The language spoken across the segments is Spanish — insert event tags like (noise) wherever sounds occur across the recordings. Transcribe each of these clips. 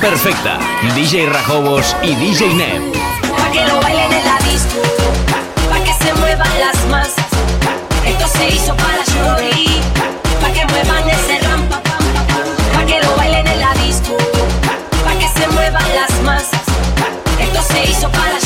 perfecta. DJ Rajobos y DJ Neb. Pa' que lo bailen en la disco, pa' que se muevan las masas. Esto se hizo para Shori, pa' que muevan ese rampa, pa' que lo bailen en la disco, pa' que se muevan las masas. Esto se hizo para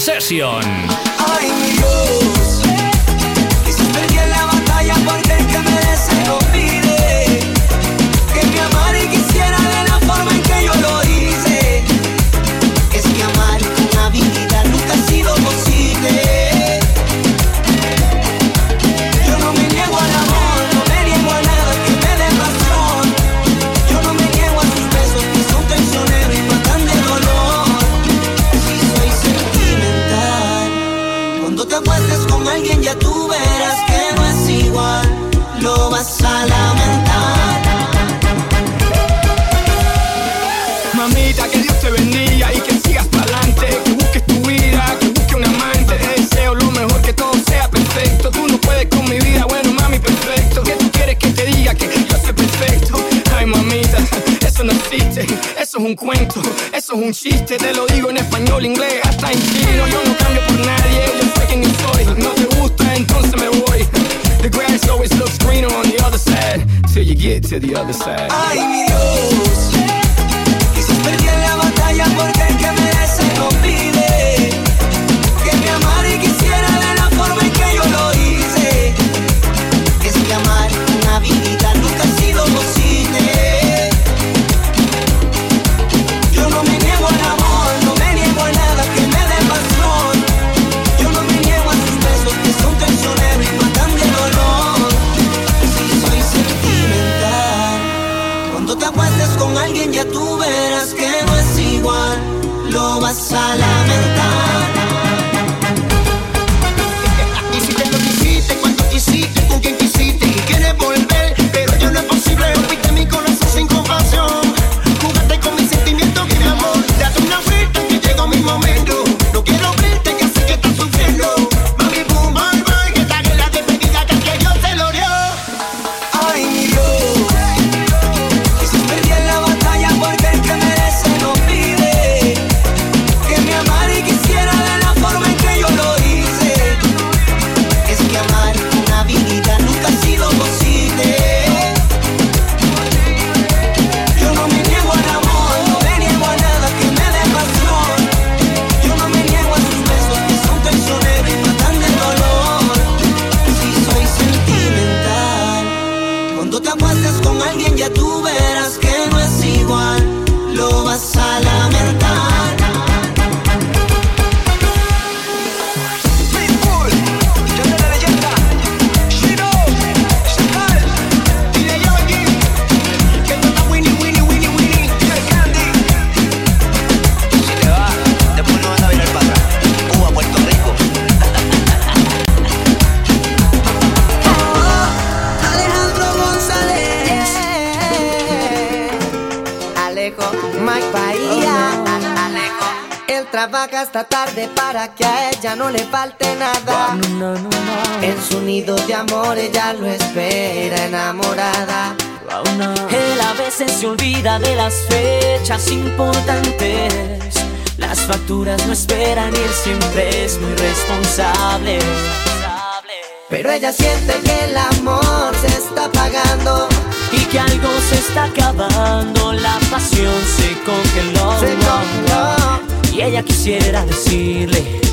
Session. to the other side. Ay, Dios. En su nido de amor ella lo espera enamorada. Él a veces se olvida de las fechas importantes. Las facturas no esperan y él siempre es muy responsable. Pero ella siente que el amor se está apagando y que algo se está acabando. La pasión se congeló. Se congeló. Y ella quisiera decirle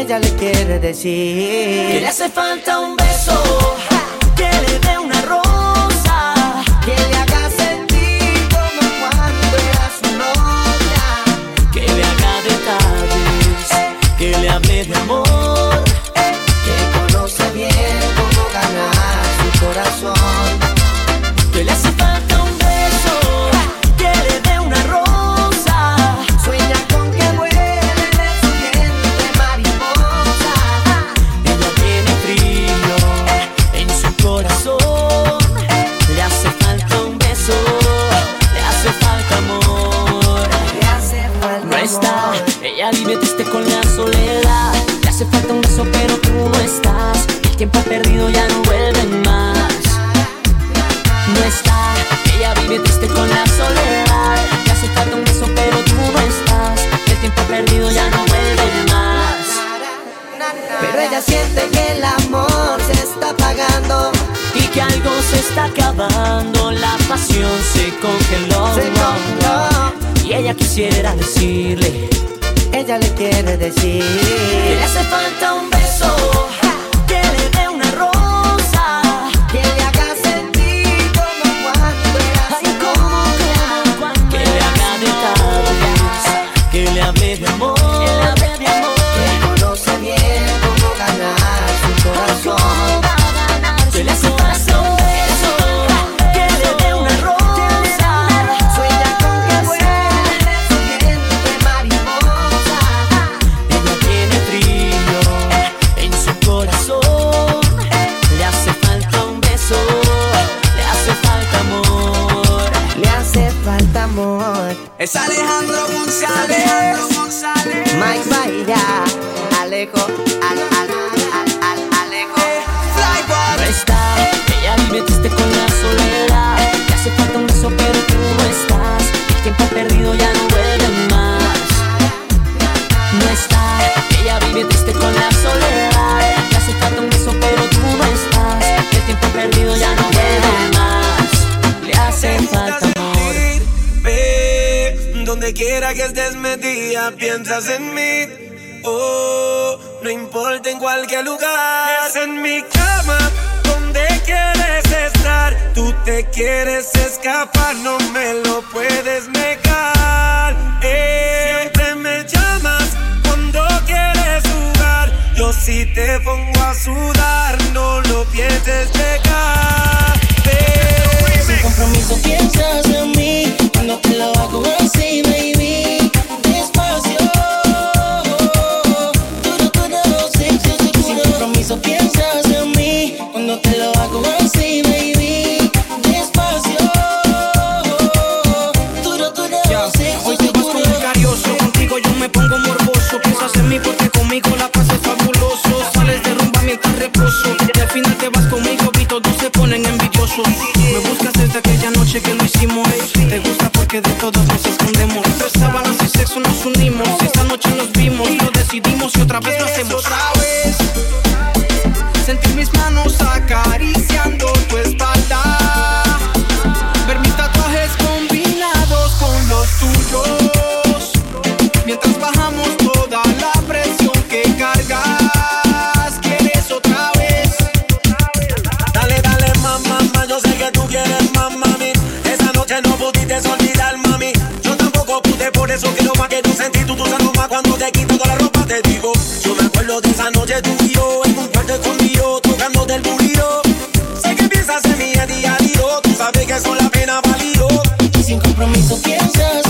ella le quiere decir que le hace falta un beso, que le dé una rosa, que le haga sentir como cuando era su novia, que le haga detalles, que le hable de amor. acabando, la pasión se congeló. Se congeló. Y ella quisiera decirle, ella le quiere decir, que le hace falta un beso. Es Alejandro González. Alejandro González. Mike Baira. Alejo. Al, al, al, al, al Alejo. Fly, Presta, que ya me con la soledad. quiera que estés metida, piensas en mí. Oh, no importa en cualquier lugar. Es en mi cama donde quieres estar. Tú te quieres escapar, no me lo puedes negar. Eh. Siempre me llamas cuando quieres jugar. Yo si te pongo a sudar, no lo pienses llegar. Eh. Sin compromiso piensas en mí nos unimos. Esta noche nos Por eso quiero más que tu sentir tu aroma cuando te quito toda la ropa te digo. Yo me acuerdo de esa noche tú y yo en un cuarto escondido tocando del burillo. Sé que piensas en mi a día, tú sabes que eso la pena valió. Y sin compromiso piensas.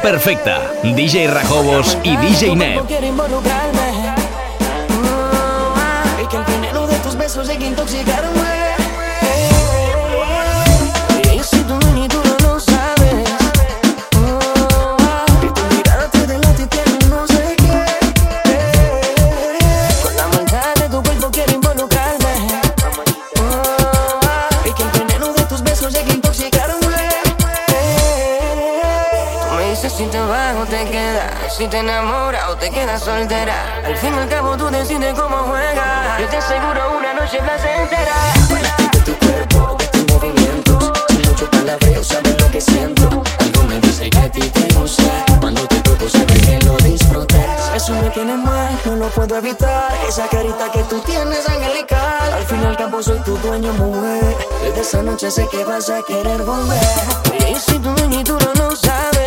perfecta. DJ Rajobos y DJ Neb. soltera. Al fin y al cabo tú decides cómo juegas. Yo te aseguro una noche placentera. Bailarte tu cuerpo, de tus movimientos. Sin mucho palabreo, sabes lo que siento. Algo me dice que a ti te gusta. Cuando te toco, sabes que lo disfrutas. Eso me tiene mal, no lo puedo evitar. Esa carita que tú tienes, angelical. Al fin y al cabo soy tu dueño, mujer. Desde esa noche sé que vas a querer volver. Y si tu dueño y tú no lo sabes.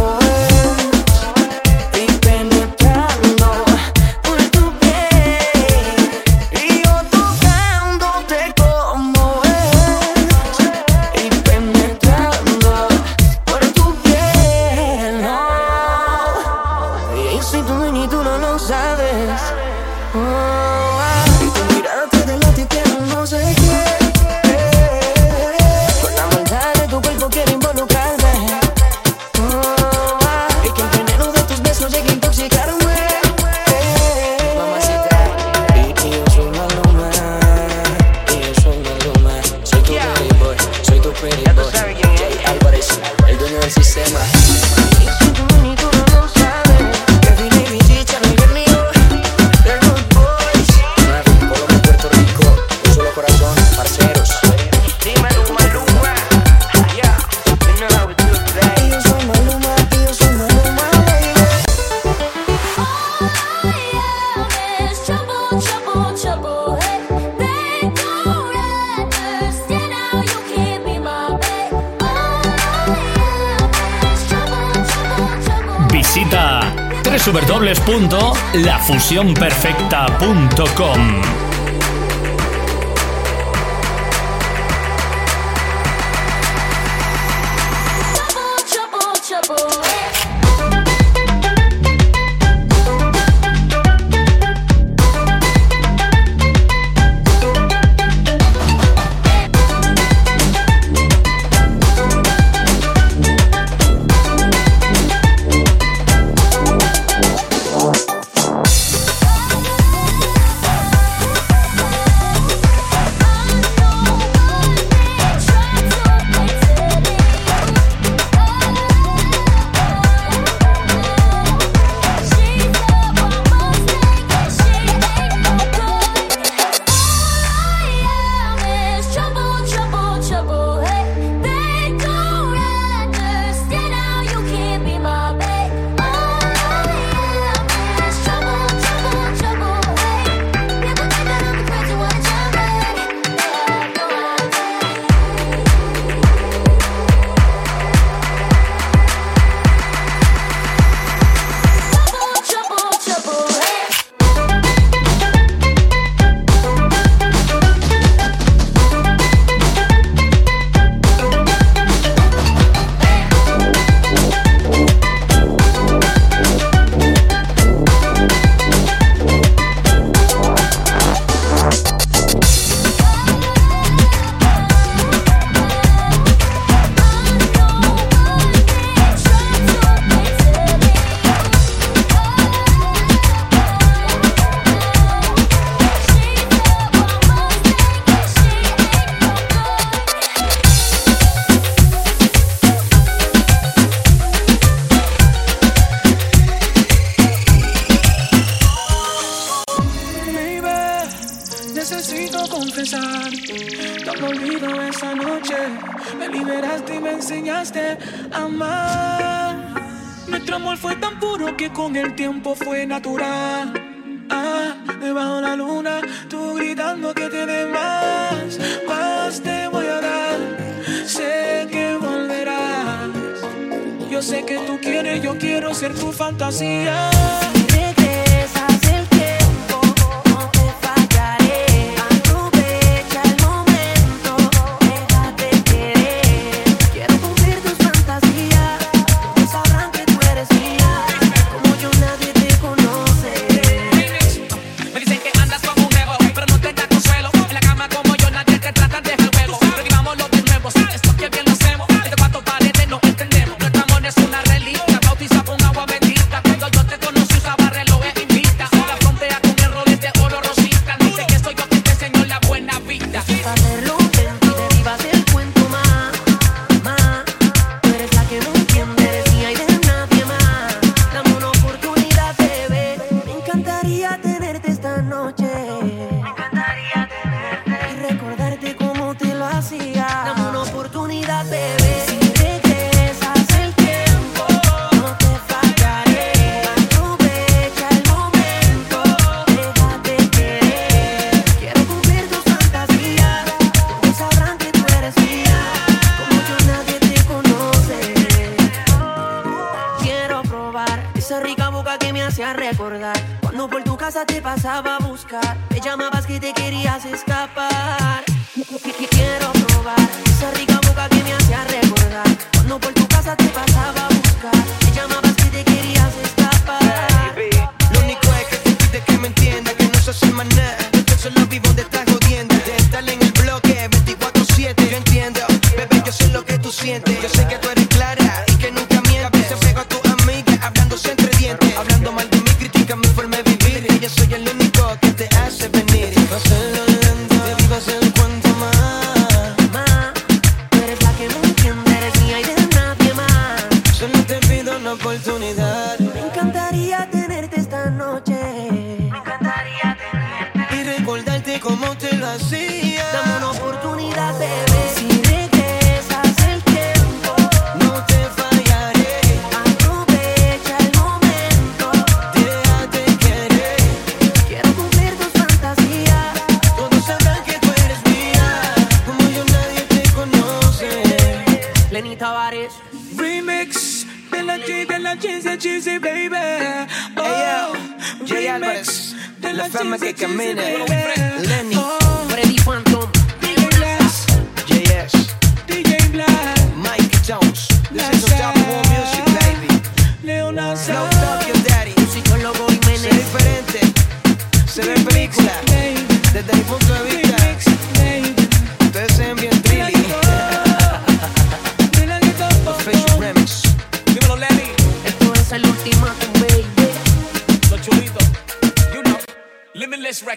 Como www.lafusionperfecta.com.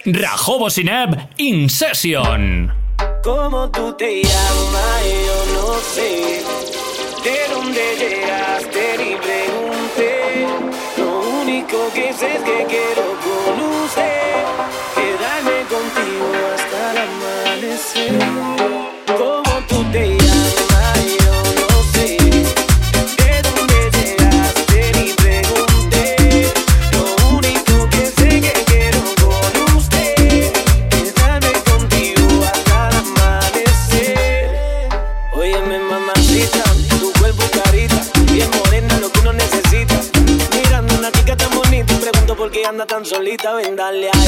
Rajobo Sinab In Session. ¿Cómo tú te llamas? Yo no sé. ¿De dónde llegaste? Ni pregunté. Lo único que sé es que quiero solita, ven, dale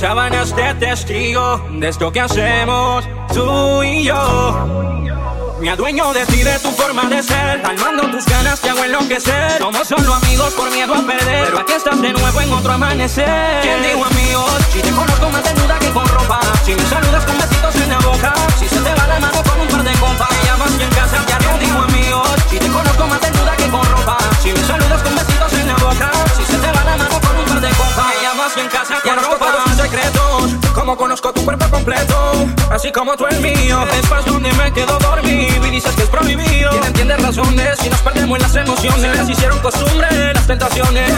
sábanas de testigo de esto que hacemos tú y yo. Me adueño de ti, de tu forma de ser Calmando tus ganas te hago enloquecer. Somos solo amigos por miedo a perder Pero aquí estás de nuevo en otro amanecer. ¿Quién digo amigos? Si te conozco más desnuda que con ropa Si me saludas con besitos en la boca Si se te va la mano con un par de compas. Me llamas y en casa te arreglo digo amigos. Si te conozco más desnuda que con ropa Si me saludas con besitos en la boca Si se te va la mano con un par de compas. Me llamas y en casa te arropa conozco tu cuerpo completo, así como tú el mío. Espacio donde me quedo dormido y dices que es prohibido. Quien entiende razones y nos perdemos en las emociones. Las hicieron costumbre las tentaciones.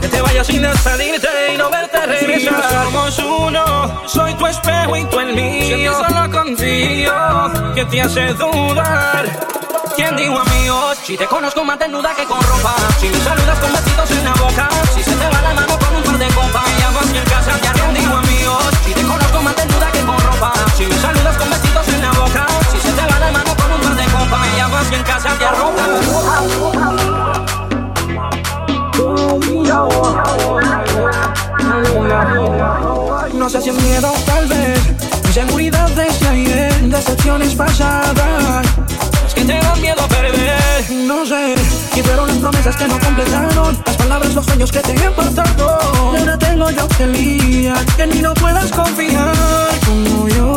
Que te vayas sin despedirte y no verte regresar. Sí, somos uno, soy tu espejo y tú el mío. Si solo confío que te hace dudar. ¿Quién dijo a mí Si te conozco más desnuda que con ropa Si me saludas con vestidos en la boca Si se te va la mano con un par de copas Y hago el caso saludas con besitos en la boca. Si se te va la mano con un par de copas Me llamas y en casa te arropas No sé si es miedo tal vez. Inseguridad desde ayer Decepciones pasadas. Es que te da miedo perder, no sé Y fueron las promesas que no completaron. Las palabras, los sueños que te he faltado Ahora tengo yo que lidiar Que ni no puedas confiar. Como yo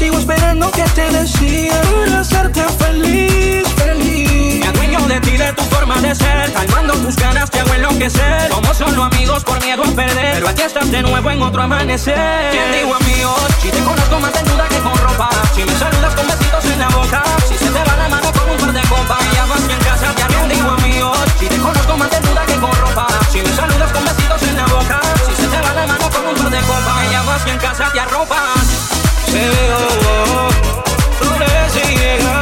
Sigo esperando que te decida Para hacerte feliz, feliz. Me adueño de ti, de tu forma de ser. Calmando tus ganas, te hago enloquecer. Somos solo amigos por miedo a perder. Pero aquí estás de nuevo en otro amanecer. ¿Quién digo amigos? Si te conozco más desnuda que con ropa. Si me saludas con besitos en la boca. Si se te va la mano con un par de copas. Me llamas y en casa te ¿Quién digo amigos? Si te conozco más desnuda que con ropa. Si me saludas con besitos en la boca. Si se te va la mano con un par de copas. Me llamas y en casa te arropas Se ve, florece y llega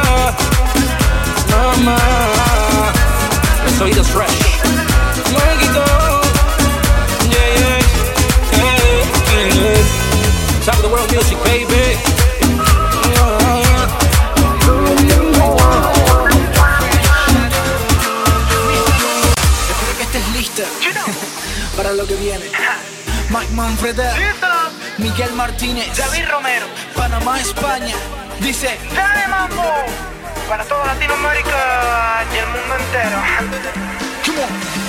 Mamá Los oídos fresh. Yeah, yeah, yeah, yeah. Top of the world music, baby. Espero que estés lista (laughs) para lo que viene. Mike Manfred, Miguel Martínez, David Romero, Panamá, España. Dice: Dale mambo para toda Latinoamérica y el mundo entero. Come on.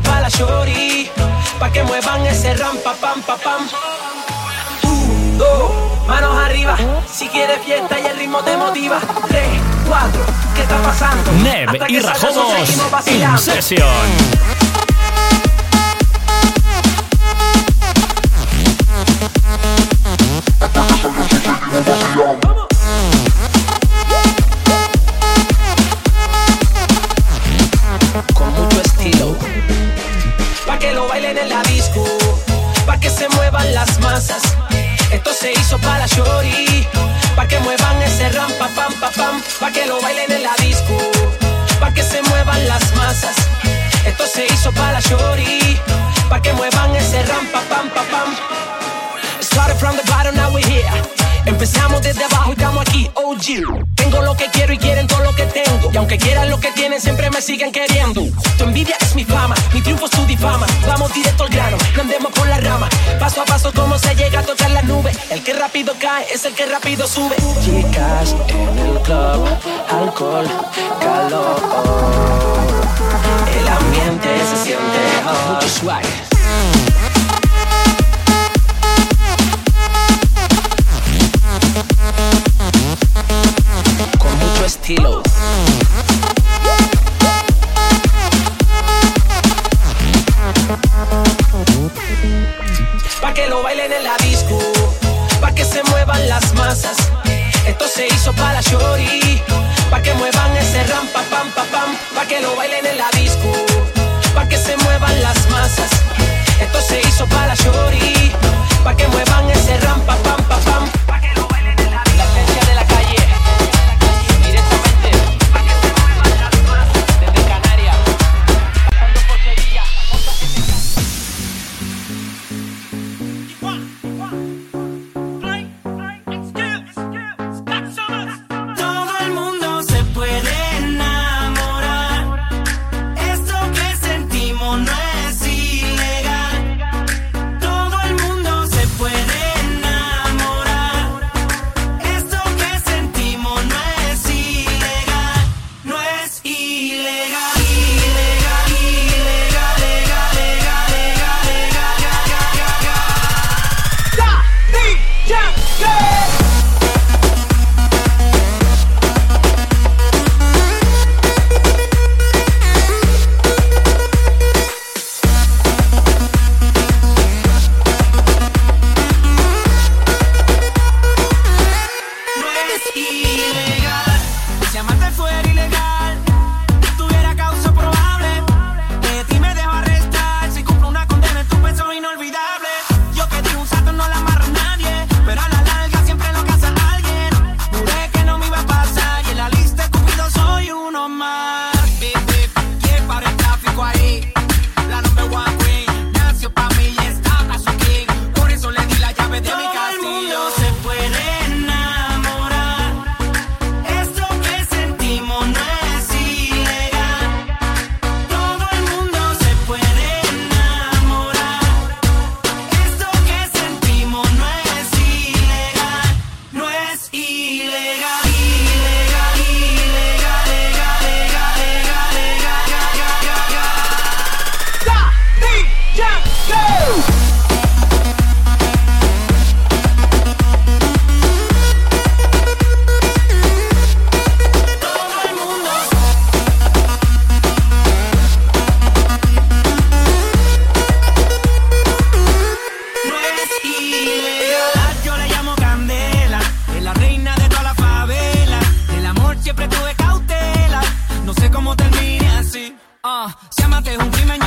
para la shorty, pa' que muevan ese rampa, pam, pam, pam. Uno, dos, manos arriba, si quieres fiesta y el ritmo te motiva. Tres, cuatro, ¿qué está pasando? Neb y Rajomos en sesión. Aunque quieran lo que tienen, siempre me siguen queriendo. Tu envidia es mi fama, mi triunfo es tu difama. Vamos directo al grano, no andemos por la rama. Paso a paso, como se llega a tocar la nube. El que rápido cae es el que rápido sube. Chicas en el club, alcohol, calor. El ambiente se siente hot. Mucho swag. con mucho estilo. No, llámate un crimen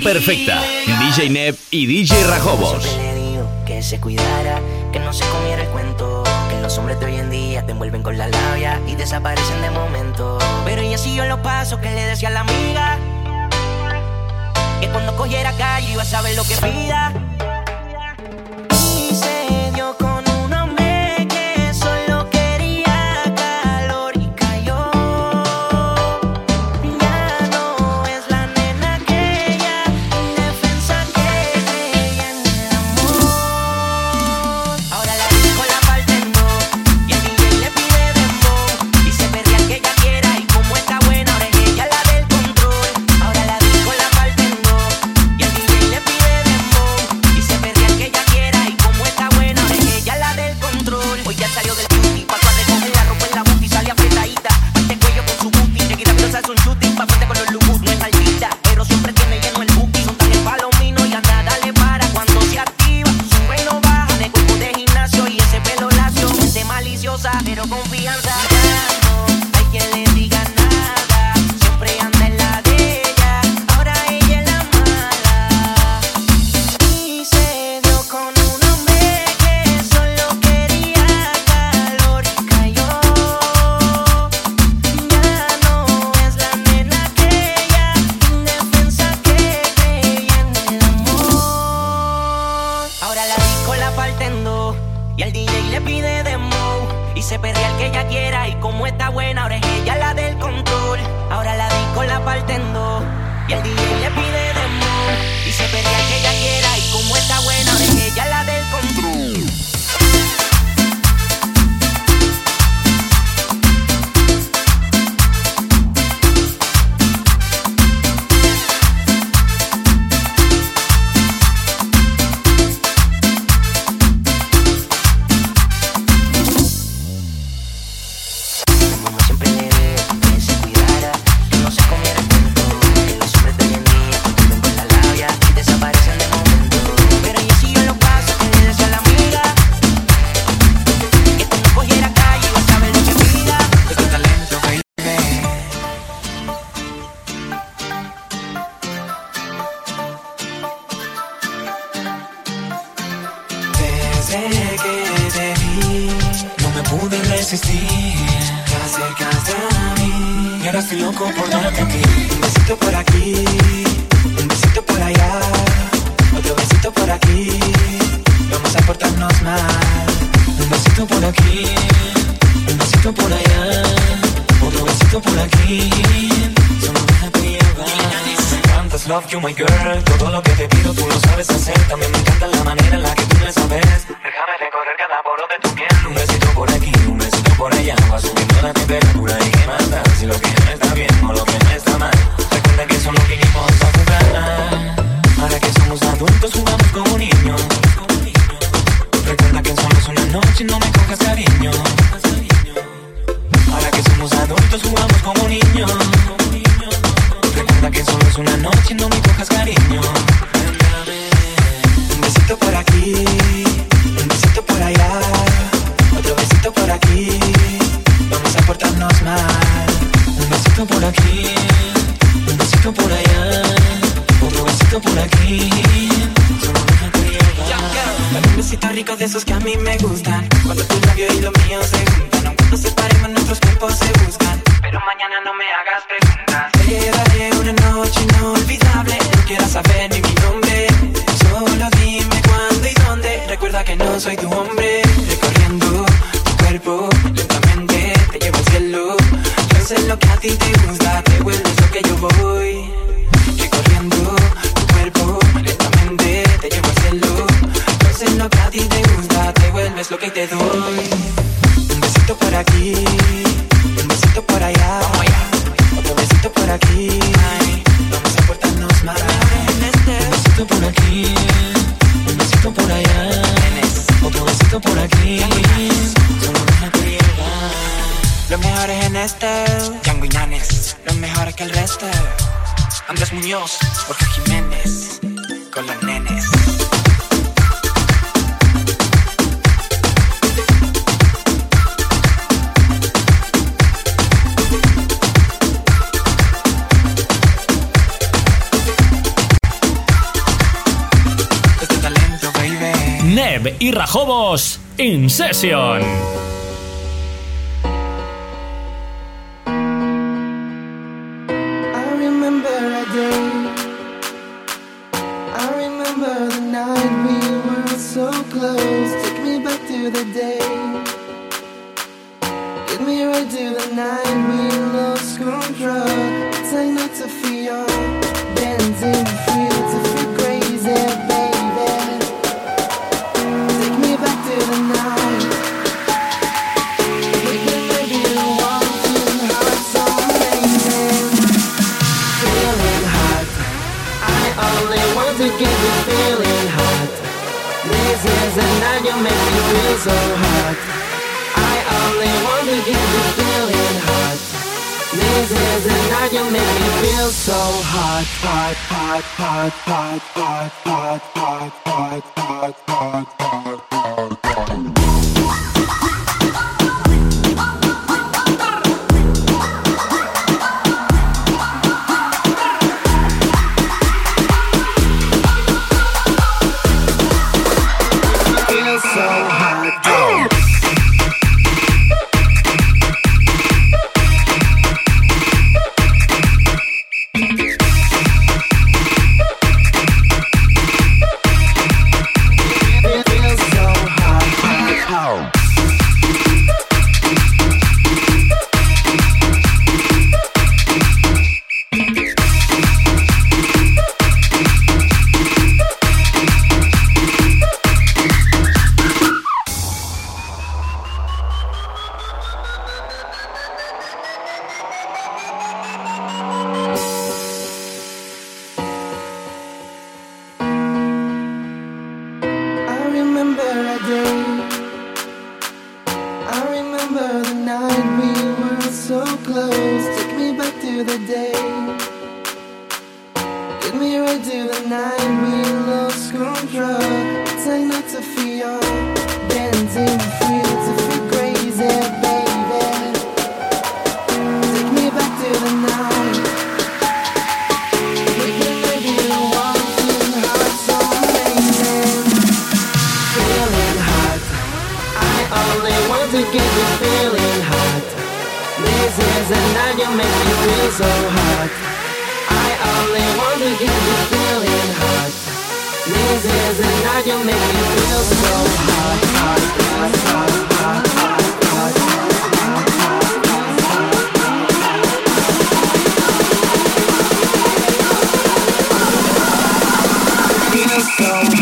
Perfecta. DJ Neb y DJ Rajobos. Siempre le digo que se cuidara, que no se comiera el cuento. Que los hombres de hoy en día te envuelven con la labia y desaparecen de momento. Pero ella siguió los pasos que le decía a la amiga. Que cuando cogiera calle iba a saber lo que pida. so hot, hot, hot, hot, hot, hot, hot, hot, hot, hot. you make me feel so hot. I only want to get you feeling hot. This is the night you make me feel so hot, hot, hot, hot, hot, hot, hot,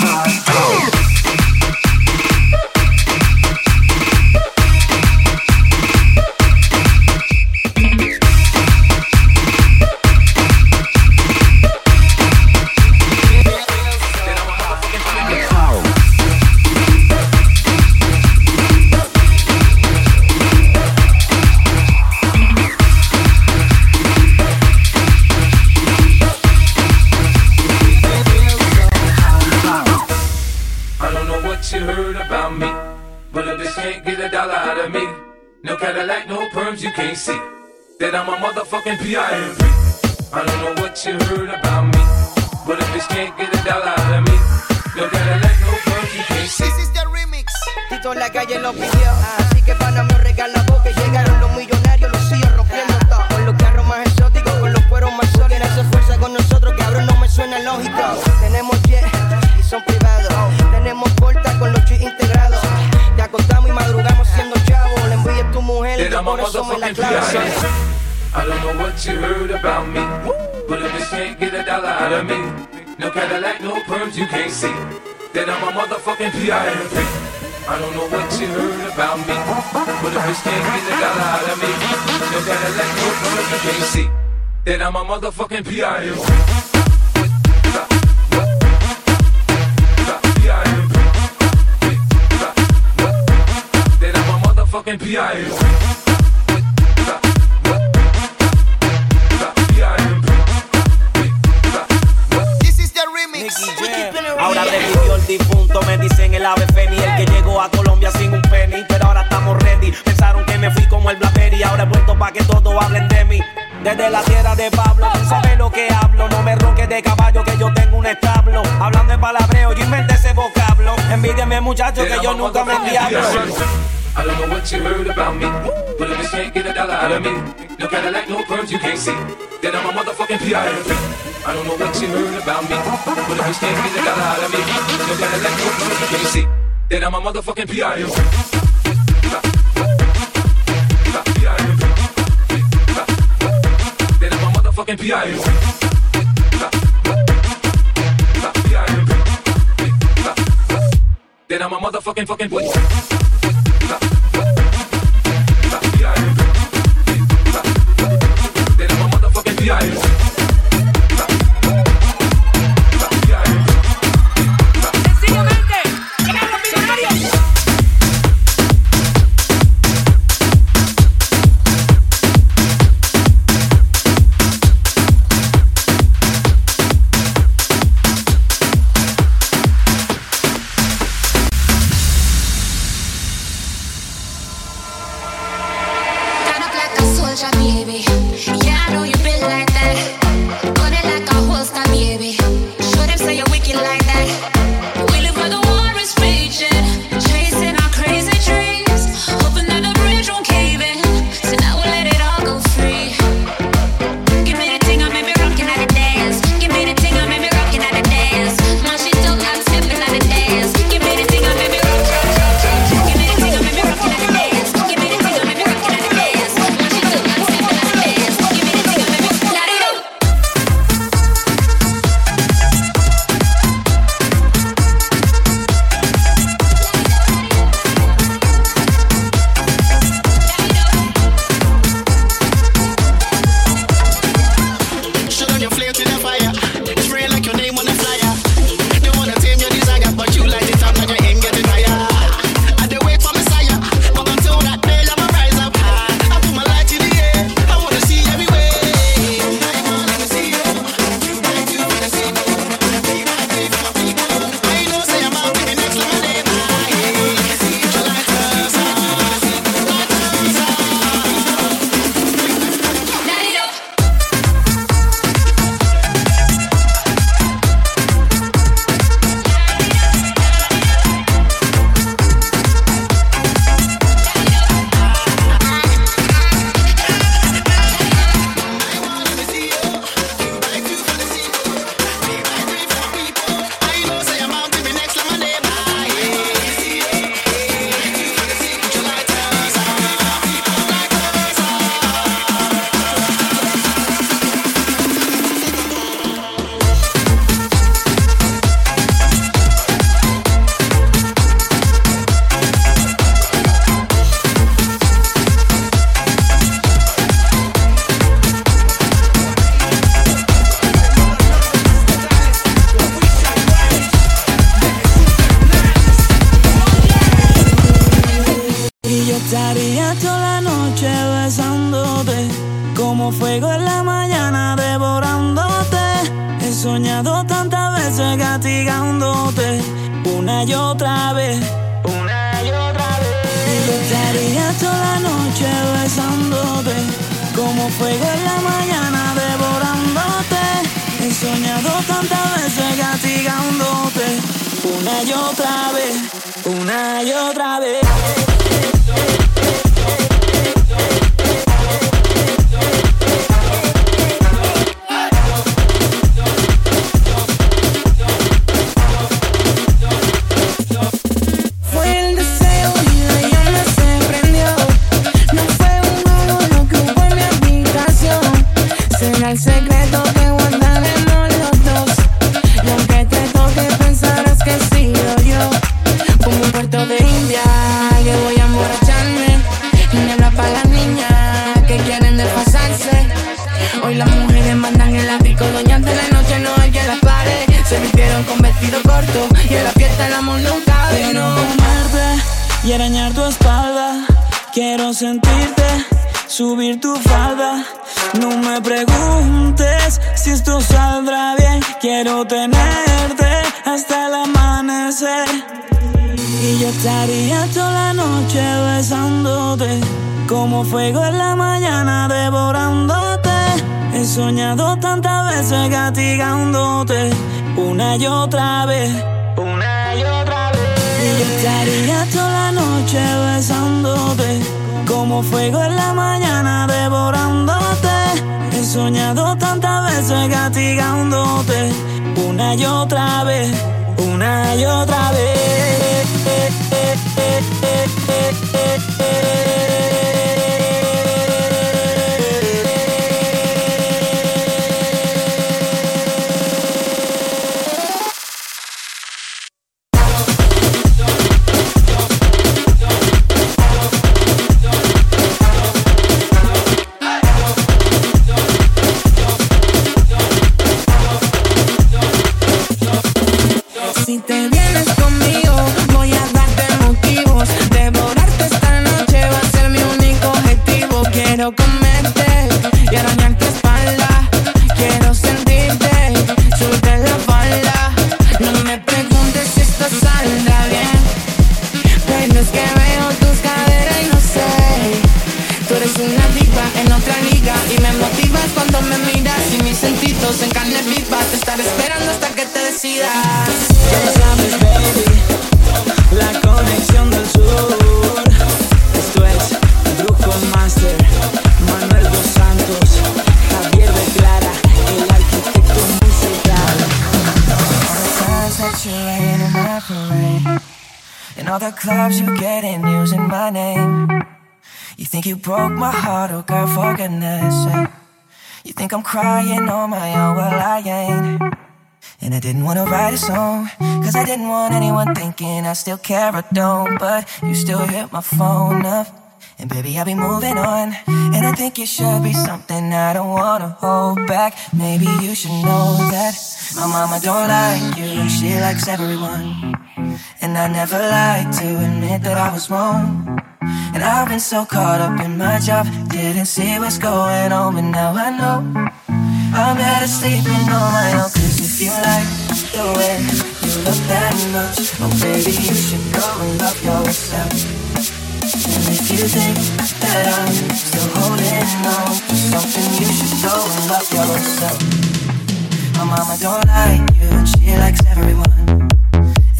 Desde la tierra de Pablo, tú sabes lo que hablo. No me ronques de caballo que yo tengo un establo. Hablando de palabreo, yo inventé ese vocablo. Envídeme, muchachos, que yo nunca me diablo. I don't know what you heard about me, but if this can't get a dollar out of me, no Cadillac, no perms, you can't see that I'm a motherfucking P.I.M.P. I don't know what you heard about me, but if this can't get a dollar out of me, no Cadillac, no perms, you can't see that I'm a motherfucking P.I.M.P. motherfucking PIMP. Then I'm a motherfucking fucking boy. Then I'm a motherfucking PIMP. Las mujeres mandan el ático, doñas de la noche no hay quien las pare. Se vistieron con vestido corto y en la fiesta el amor nunca Quiero vino. comerte y arañar tu espalda. Quiero sentirte, subir tu falda. No me preguntes si esto saldrá bien. Quiero tenerte hasta el amanecer. Y yo estaría toda la noche besándote, como fuego en la mañana devorándote. He soñado tantas veces castigándote, una y otra vez, una y otra vez. Estaría toda la noche besándote, como fuego en la mañana devorándote. He soñado tantas veces castigándote, una y otra vez, una y otra vez. Broke my heart, oh girl, for goodness sake. You think I'm crying on my own, well I ain't. And I didn't wanna write a song, cause I didn't want anyone thinking I still care or don't. But you still hit my phone up. And baby, I'll be moving on. And I think it should be something I don't wanna hold back. Maybe you should know that my mama don't like you, she likes everyone. And I never like to admit that I was wrong. And I've been so caught up in my job, didn't see what's going on, but now I know. I'm better sleeping on my own, cause if you like the way you look that much, oh baby, you should go and love yourself. And if you think that I'm still holding on to something, you should go and love yourself. My mama don't like you, and she likes everyone.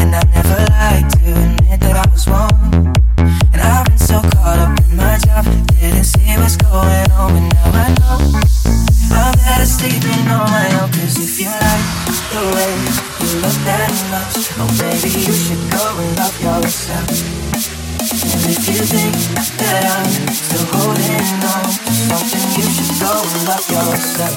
And I never liked to admit that I was wrong. See what's going on, but now I know. I'm better sleeping on my own, cause if you like the way you look that much, oh baby, you should go and love yourself. And if you think that I'm still holding on something, you should go and love yourself.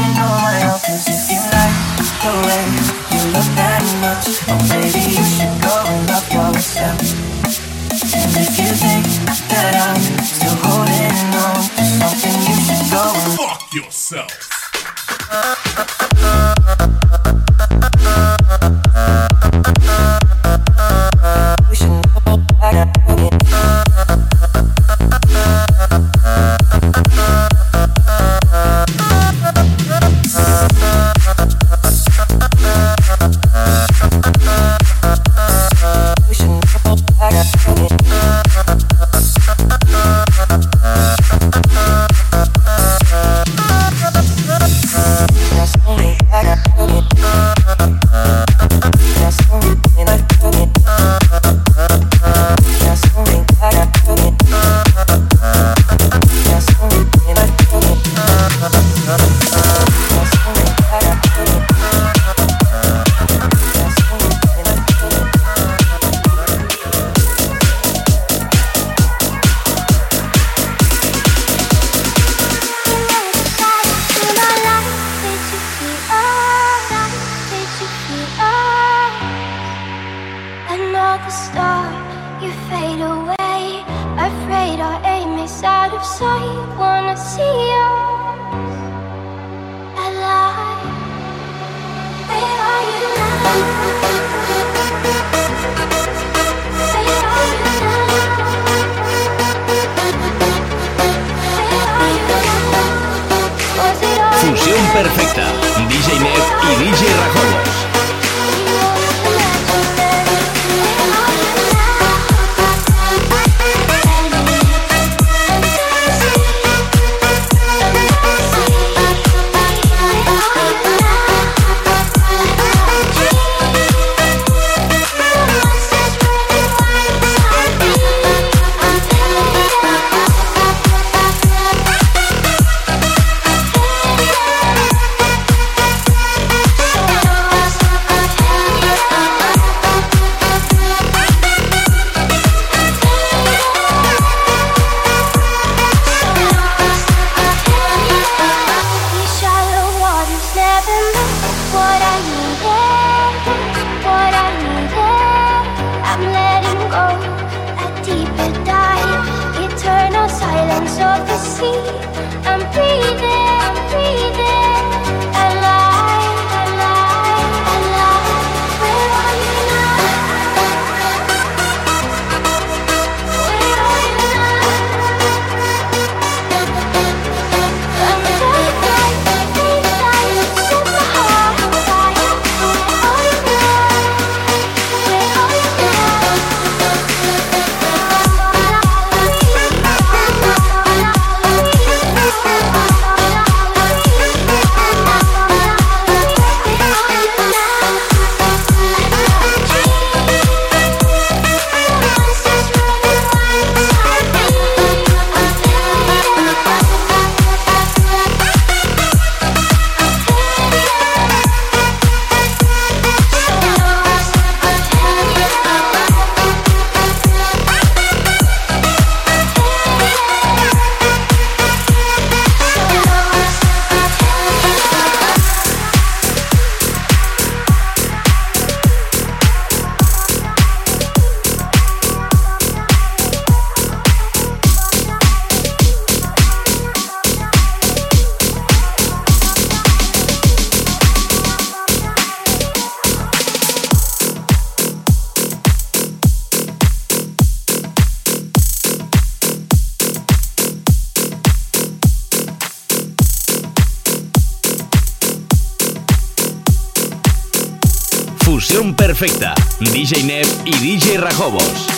Yourself. DJ y DJ Rajobos.